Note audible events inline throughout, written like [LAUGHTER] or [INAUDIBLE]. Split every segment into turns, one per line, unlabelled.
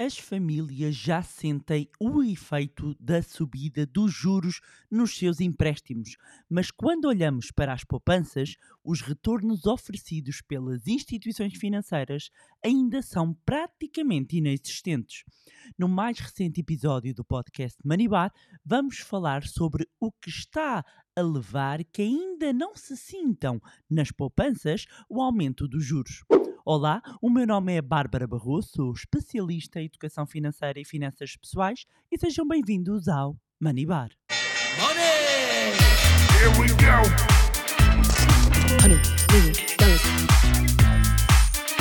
as famílias já sentem o efeito da subida dos juros nos seus empréstimos, mas quando olhamos para as poupanças, os retornos oferecidos pelas instituições financeiras ainda são praticamente inexistentes. No mais recente episódio do podcast Manibar, vamos falar sobre o que está a levar que ainda não se sintam nas poupanças o aumento dos juros. Olá, o meu nome é Bárbara Barroso, sou especialista em educação financeira e finanças pessoais e sejam bem-vindos ao Money Bar. Money! Here we go! Honey, million, dollars.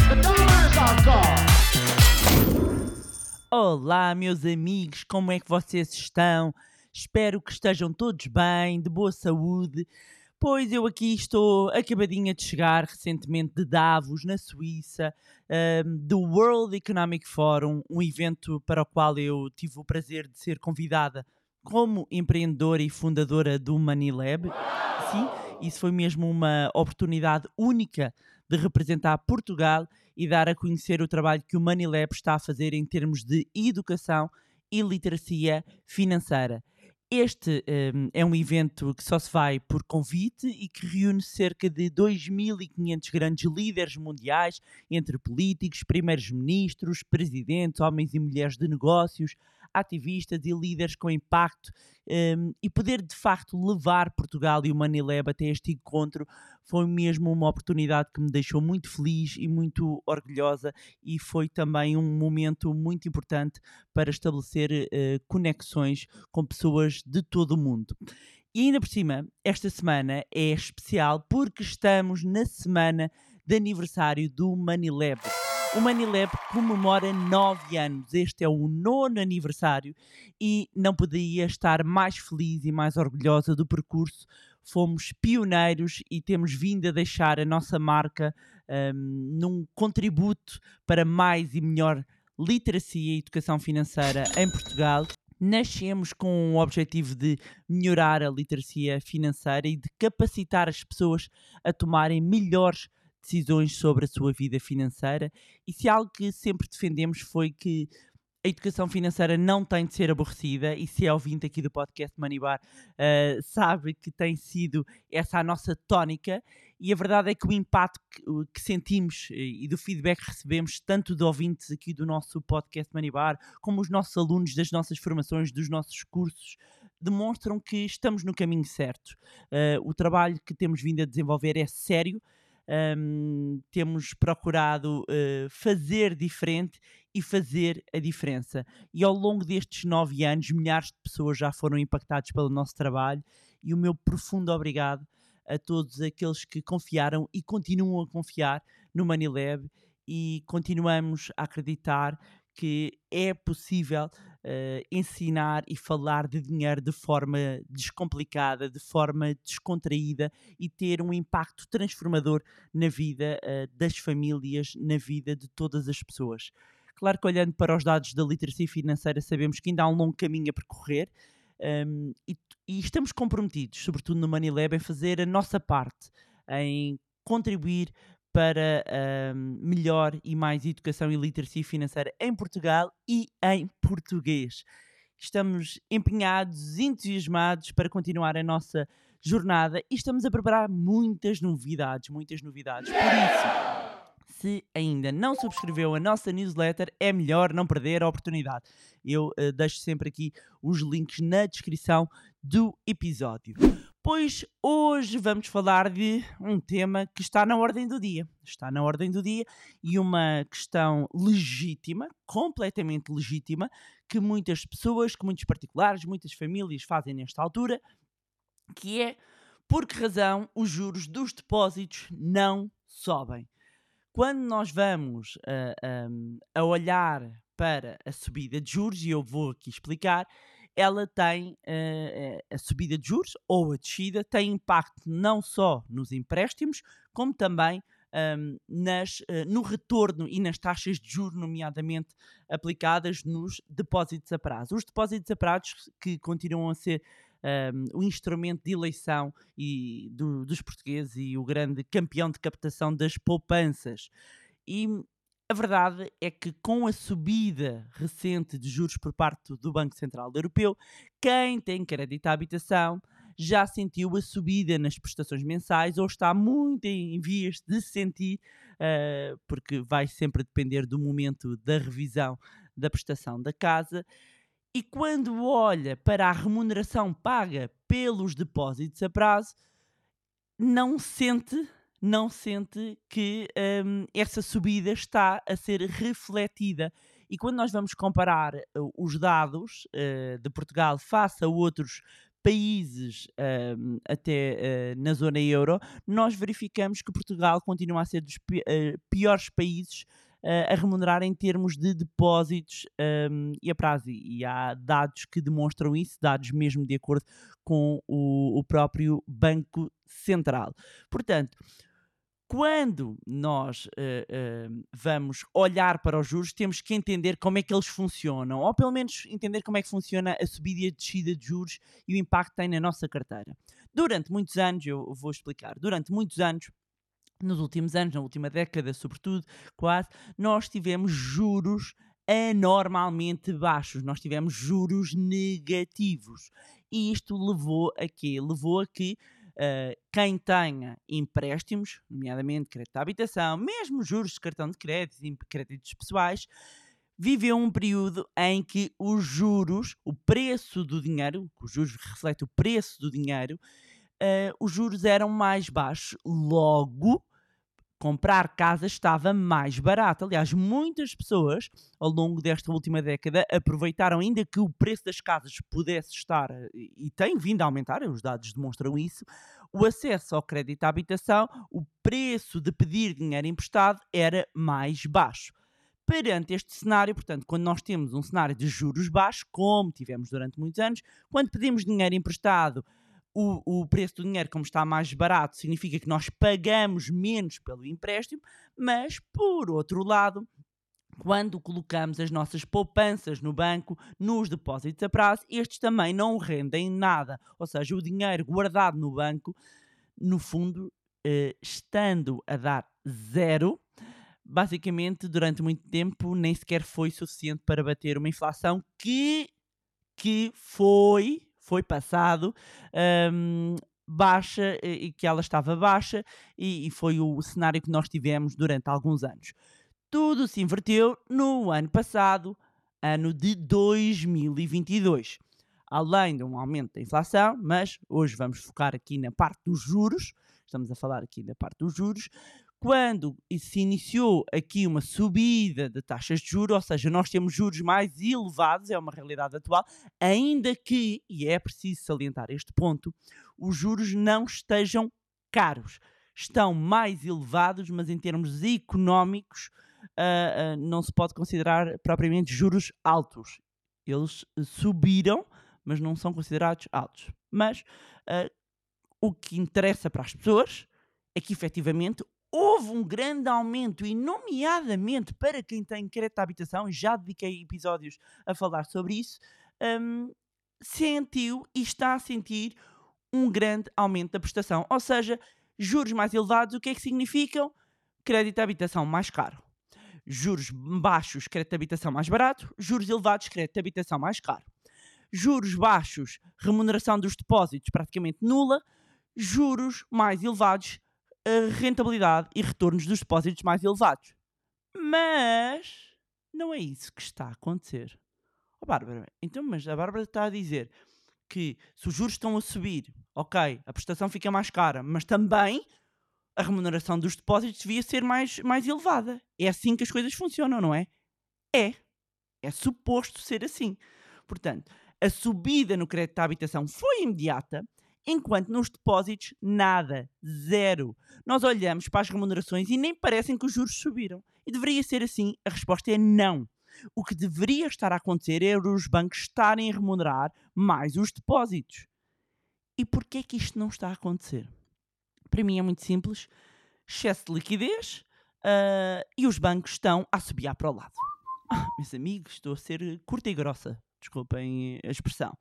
The dollars are gone! Olá, meus amigos, como é que vocês estão? Espero que estejam todos bem, de boa saúde. Pois eu aqui estou acabadinha de chegar recentemente de Davos, na Suíça, um, do World Economic Forum, um evento para o qual eu tive o prazer de ser convidada como empreendedora e fundadora do Money Lab. Sim, isso foi mesmo uma oportunidade única de representar Portugal e dar a conhecer o trabalho que o Money Lab está a fazer em termos de educação e literacia financeira. Este um, é um evento que só se vai por convite e que reúne cerca de 2.500 grandes líderes mundiais, entre políticos, primeiros-ministros, presidentes, homens e mulheres de negócios, ativistas e líderes com impacto um, e poder de facto levar Portugal e o Manilab até este encontro foi mesmo uma oportunidade que me deixou muito feliz e muito orgulhosa e foi também um momento muito importante para estabelecer uh, conexões com pessoas de todo o mundo. E ainda por cima, esta semana é especial porque estamos na semana de aniversário do Manilab. O Manilab comemora nove anos. Este é o nono aniversário e não podia estar mais feliz e mais orgulhosa do percurso. Fomos pioneiros e temos vindo a deixar a nossa marca um, num contributo para mais e melhor literacia e educação financeira em Portugal. Nascemos com o objetivo de melhorar a literacia financeira e de capacitar as pessoas a tomarem melhores decisões sobre a sua vida financeira. E se algo que sempre defendemos foi que a educação financeira não tem de ser aborrecida, e se é ouvinte aqui do podcast Manibar, uh, sabe que tem sido essa a nossa tónica, e a verdade é que o impacto que, que, sentimos e do feedback que recebemos, tanto de ouvintes aqui do nosso podcast Manibar, como os nossos alunos das nossas formações, dos nossos cursos, demonstram que estamos no caminho certo. Uh, o trabalho que temos vindo a desenvolver é sério, um, temos procurado uh, fazer diferente e fazer a diferença. E ao longo destes nove anos, milhares de pessoas já foram impactadas pelo nosso trabalho e o meu profundo obrigado a todos aqueles que confiaram e continuam a confiar no Manilab e continuamos a acreditar que é possível uh, ensinar e falar de dinheiro de forma descomplicada, de forma descontraída e ter um impacto transformador na vida uh, das famílias, na vida de todas as pessoas. Claro que olhando para os dados da literacia financeira sabemos que ainda há um longo caminho a percorrer um, e, e, estamos comprometidos, sobretudo no Money Lab, em fazer a nossa parte, em contribuir para um, melhor e mais educação e literacia financeira em Portugal e em português. Estamos empenhados, entusiasmados para continuar a nossa jornada e estamos a preparar muitas novidades, muitas novidades. Por isso, se ainda não subscreveu a nossa newsletter, é melhor não perder a oportunidade. Eu uh, deixo sempre aqui os links na descrição do episódio pois hoje vamos falar de um tema que está na ordem do dia. Está na ordem do dia e uma questão legítima, completamente legítima, que muitas pessoas, que muitos particulares, muitas famílias fazem nesta altura, que é por que razão os juros dos depósitos não sobem. Quando nós vamos uh, a olhar para a subida de juros, e eu vou aqui explicar, ela tem uh, a subida de juros ou a descida tem impacto não só nos empréstimos, como também um, nas, uh, no retorno e nas taxas de juros, nomeadamente aplicadas nos depósitos a prazo. Os depósitos a prazo que continuam a ser um, o instrumento de eleição e do, dos portugueses e o grande campeão de captação das poupanças. E a verdade é que com a subida recente de juros por parte do Banco Central Europeu, quem tem crédito à habitação já sentiu a subida nas prestações mensais ou está muito em vias de sentir, uh, porque vai sempre depender do momento da revisão da prestação da casa. E quando olha para a remuneração paga pelos depósitos a prazo, não sente, não sente que um, essa subida está a ser refletida. E quando nós vamos comparar uh, os dados uh, de Portugal face a outros países uh, até uh, na zona euro, nós verificamos que Portugal continua a ser dos pi uh, piores países a remunerar em termos de depósitos um, e a prazo. E há dados que demonstram isso, dados mesmo de acordo com o, o próprio Banco Central. Portanto, quando nós uh, uh, vamos olhar para os juros, temos que entender como é que eles funcionam, ou pelo menos entender como é que funciona a subida e a descida de juros e o impacto que tem na nossa carteira. Durante muitos anos, eu vou explicar, durante muitos anos, nos últimos anos, na última década, sobretudo, quase, nós tivemos juros anormalmente baixos, nós tivemos juros negativos. E isto levou a quê? Levou a que uh, quem tenha empréstimos, nomeadamente crédito de habitação, mesmo juros de cartão de crédito e créditos pessoais, viveu um período em que os juros, o preço do dinheiro, os juros reflete o preço do dinheiro, uh, os juros eram mais baixos, logo comprar casa estava mais barato. Aliás, muitas pessoas ao longo desta última década aproveitaram ainda que o preço das casas pudesse estar e tem vindo a aumentar, os dados demonstram isso. O acesso ao crédito à habitação, o preço de pedir dinheiro emprestado era mais baixo. Perante este cenário, portanto, quando nós temos um cenário de juros baixos, como tivemos durante muitos anos, quando pedimos dinheiro emprestado o, o preço do dinheiro, como está mais barato, significa que nós pagamos menos pelo empréstimo, mas, por outro lado, quando colocamos as nossas poupanças no banco, nos depósitos a prazo, estes também não rendem nada. Ou seja, o dinheiro guardado no banco, no fundo, eh, estando a dar zero, basicamente durante muito tempo nem sequer foi suficiente para bater uma inflação que, que foi foi passado um, baixa e que ela estava baixa e, e foi o cenário que nós tivemos durante alguns anos. Tudo se inverteu no ano passado, ano de 2022. Além de um aumento da inflação, mas hoje vamos focar aqui na parte dos juros, estamos a falar aqui da parte dos juros, quando se iniciou aqui uma subida de taxas de juros, ou seja, nós temos juros mais elevados, é uma realidade atual, ainda que, e é preciso salientar este ponto, os juros não estejam caros. Estão mais elevados, mas em termos económicos uh, uh, não se pode considerar propriamente juros altos. Eles subiram, mas não são considerados altos. Mas uh, o que interessa para as pessoas é que efetivamente houve um grande aumento, e nomeadamente para quem tem crédito à habitação, já dediquei episódios a falar sobre isso, um, sentiu e está a sentir um grande aumento da prestação. Ou seja, juros mais elevados, o que é que significam? Crédito à habitação mais caro. Juros baixos, crédito de habitação mais barato. Juros elevados, crédito de habitação mais caro. Juros baixos, remuneração dos depósitos praticamente nula. Juros mais elevados, rentabilidade e retornos dos depósitos mais elevados. Mas não é isso que está a acontecer. Oh, Bárbara, então, mas a Bárbara está a dizer que se os juros estão a subir, ok, a prestação fica mais cara, mas também a remuneração dos depósitos devia ser mais, mais elevada. É assim que as coisas funcionam, não é? É. É suposto ser assim. Portanto, a subida no crédito à habitação foi imediata, enquanto nos depósitos, nada, zero. Nós olhamos para as remunerações e nem parecem que os juros subiram. E deveria ser assim? A resposta é não. O que deveria estar a acontecer é os bancos estarem a remunerar mais os depósitos. E porquê é que isto não está a acontecer? Para mim é muito simples. Excesso de liquidez uh, e os bancos estão a subir para o lado. Ah, meus amigos, estou a ser curta e grossa. Desculpem a expressão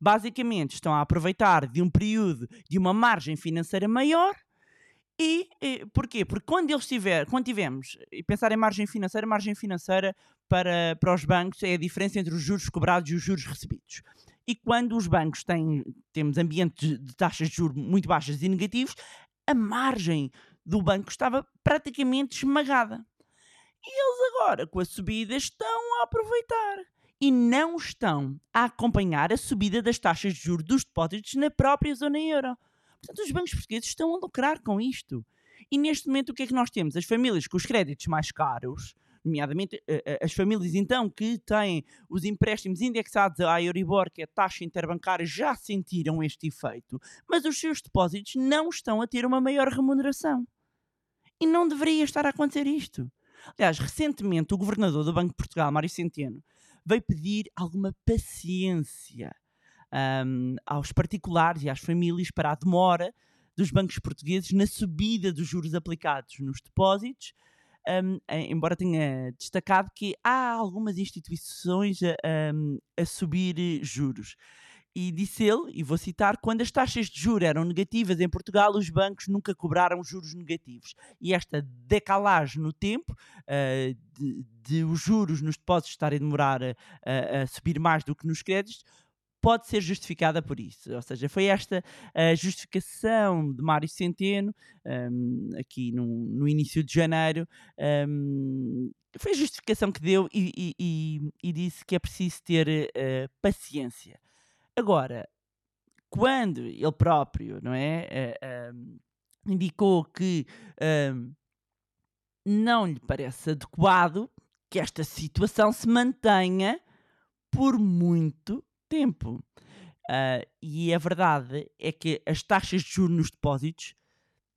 basicamente estão a aproveitar de um período de uma margem financeira maior E, e porquê? Porque quando eles tiver, quando tivemos, e pensar em margem financeira, margem financeira para, para os bancos é a diferença entre os juros cobrados e os juros recebidos. E quando os bancos têm, temos ambientes de taxas de juros muito baixas e negativos, a margem do banco estava praticamente esmagada. E eles agora, com a subida, estão a aproveitar e não estão a acompanhar a subida das taxas de juros dos depósitos na própria zona euro. Portanto, os bancos portugueses estão a lucrar com isto. E neste momento, o que é que nós temos? As famílias com os créditos mais caros, nomeadamente as famílias então que têm os empréstimos indexados à Euribor, que é a taxa interbancária, já sentiram este efeito, mas os seus depósitos não estão a ter uma maior remuneração. E não deveria estar a acontecer isto. Aliás, recentemente o governador do Banco de Portugal, Mário Centeno, veio pedir alguma paciência um, aos particulares e às famílias para a demora dos bancos portugueses na subida dos juros aplicados nos depósitos, um, embora tenha destacado que há algumas instituições a, a, a subir juros. E disse ele, e vou citar, quando as taxas de juros eram negativas em Portugal, os bancos nunca cobraram juros negativos. E esta decalagem no tempo uh, de, de, os juros nos depósitos estarem a demorar a, a, a subir mais do que nos créditos pode ser justificada por isso. Ou seja, foi esta a justificação de Mário Centeno, um, aqui no, no, início de janeiro, um, foi a justificação que deu e, e, e, e disse que é preciso ter uh, paciência. Agora, quando ele próprio, não é, uh, indicou que uh, não lhe parece adequado que esta situação se mantenha por muito tempo. Uh, e a verdade é que as taxas de juros nos depósitos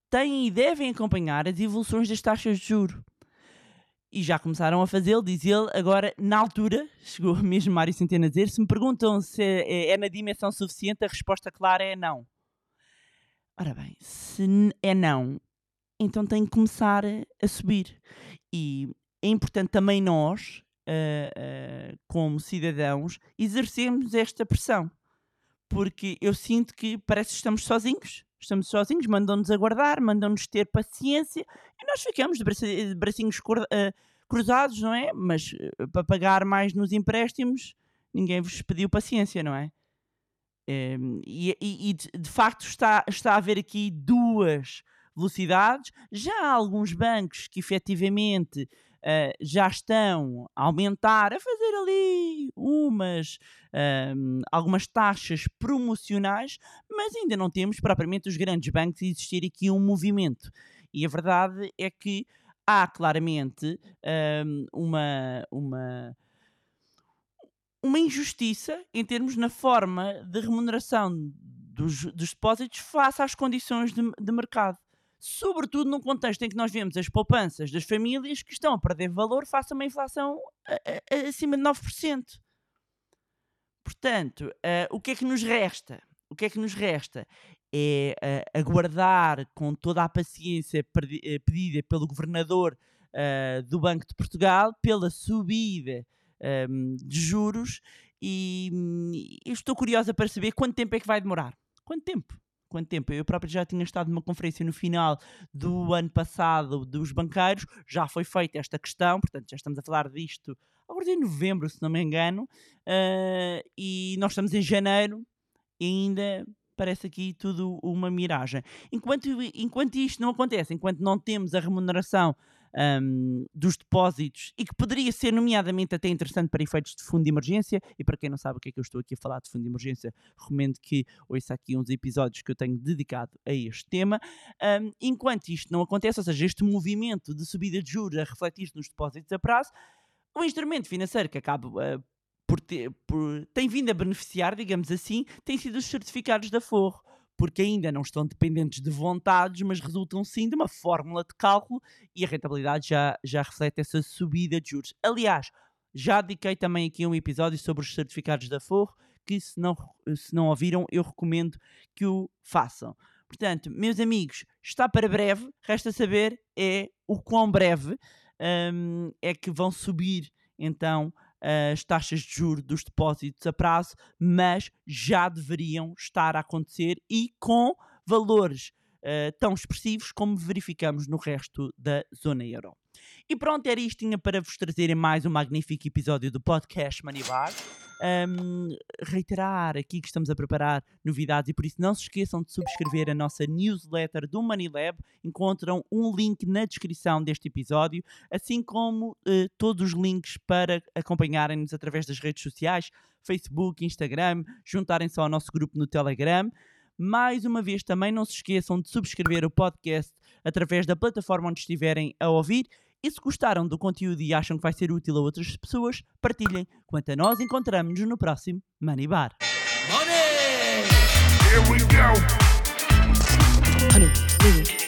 têm e devem acompanhar as evoluções das taxas de juros e já começaram a fazê-lo, diz ele. Agora, na altura, chegou [LAUGHS] mesmo Mário Centeno a dizer: se me perguntam se é, é na dimensão suficiente, a resposta clara é não. Ora bem, se é não, então tem que começar a subir. E é importante também nós, uh, uh, como cidadãos, exercermos esta pressão. Porque eu sinto que parece que estamos sozinhos. Estamos sozinhos, mandam-nos aguardar, mandam-nos ter paciência e nós ficamos de bracinhos uh, cruzados, não é? Mas uh, para pagar mais nos empréstimos, ninguém vos pediu paciência, não é? Um, e, de, facto está, está a haver aqui duas velocidades. Já há alguns bancos que efetivamente uh, já estão a aumentar, a fazer ali umas um, algumas taxas promocionais, mas ainda não temos propriamente os grandes bancos a existir aqui um movimento. E a verdade é que há claramente um, uma, uma, uma injustiça em termos na forma de remuneração dos, dos depósitos face às condições de, de mercado sobretudo num contexto em que nós vemos as poupanças das famílias que estão a perder valor face a uma inflação acima de 9%. Portanto, uh, o que é que nos resta? O que é que nos resta? É uh, aguardar com toda a paciência eh, pedida pelo governador uh, do Banco de Portugal pela subida um, ehm, de juros e hum, estou curiosa para saber quanto tempo é que vai demorar. Quanto tempo? Quanto tempo? Eu próprio já tinha estado numa conferência no final do ano passado dos banqueiros, já foi feita esta questão, portanto já estamos a falar disto agora em novembro, se não me engano, uh, e nós estamos em janeiro e ainda parece aqui tudo uma miragem. Enquanto, enquanto isto não acontece, enquanto não temos a remuneração um, dos depósitos e que poderia ser, nomeadamente, até interessante para efeitos de fundo de emergência. E para quem não sabe o que é que eu estou aqui a falar de fundo de emergência, recomendo que ouça aqui uns episódios que eu tenho dedicado a este tema. Um, enquanto isto não acontece, ou seja, este movimento de subida de juros a refletir-se nos depósitos a prazo, o instrumento financeiro que acaba uh, por ter, por, tem vindo a beneficiar, digamos assim, tem sido os certificados da Forro porque ainda não estão dependentes de vontades, mas resultam sim de uma fórmula de cálculo e a rentabilidade já, já reflete essa subida de juros. Aliás, já dediquei também aqui um episódio sobre os certificados da Forro, que se não, se não ouviram, eu recomendo que o façam. Portanto, meus amigos, está para breve, resta saber é o quão breve um, é que vão subir então as taxas de juros dos depósitos a prazo, mas já deveriam estar a acontecer e com valores uh, tão expressivos como verificamos no resto da zona euro. E pronto, era isto tinha para vos trazerem mais um magnífico episódio do podcast Manibar. Um, reiterar aqui que estamos a preparar novidades e por isso não se esqueçam de subscrever a nossa newsletter do Manilab. Encontram um link na descrição deste episódio, assim como uh, todos os links para acompanharem-nos através das redes sociais, Facebook, Instagram, juntarem-se ao nosso grupo no Telegram. Mais uma vez, também não se esqueçam de subscrever o podcast através da plataforma onde estiverem a ouvir. E se gostaram do conteúdo e acham que vai ser útil a outras pessoas, partilhem. Quanto a nós, encontramos-nos no próximo Money Bar. Money! Here we go! Honey,